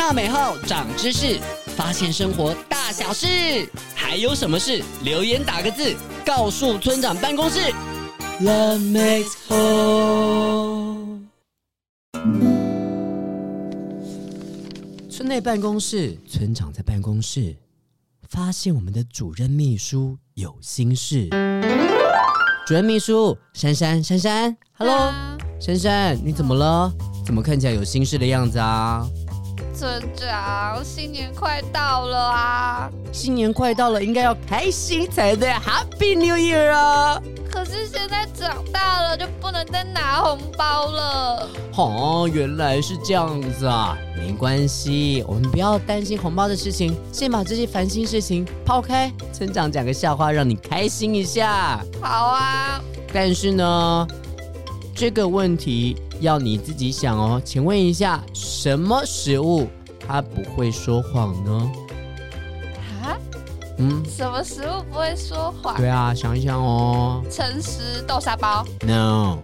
纳美号长知识，发现生活大小事，还有什么事？留言打个字，告诉村长办公室。Love makes whole。村内办公室，村长在办公室，发现我们的主任秘书有心事。主任秘书，珊珊，珊珊，Hello，珊珊，你怎么了？怎么看起来有心事的样子啊？村长，新年快到了啊！新年快到了，应该要开心才对，Happy New Year 啊！可是现在长大了，就不能再拿红包了。哦，原来是这样子啊！没关系，我们不要担心红包的事情，先把这些烦心事情抛开。村长讲个笑话，让你开心一下。好啊。但是呢，这个问题。要你自己想哦，请问一下，什么食物它不会说谎呢？啊？嗯？什么食物不会说谎？对啊，想一想哦。诚实豆沙包？No。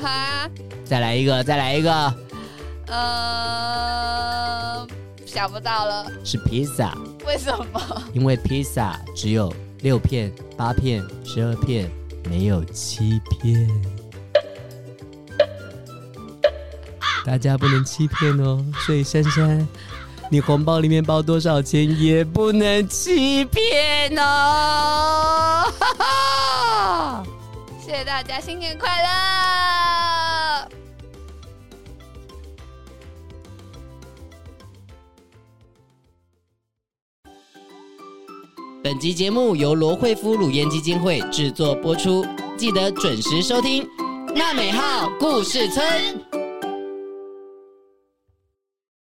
哈？再来一个，再来一个。呃，想不到了。是披萨。为什么？因为披萨只有六片、八片、十二片，没有七片。大家不能欺骗哦，所以珊珊，你红包里面包多少钱也不能欺骗哦。哈哈，谢谢大家，新年快乐！本集节目由罗惠夫颅颜基金会制作播出，记得准时收听《娜美号故事村》。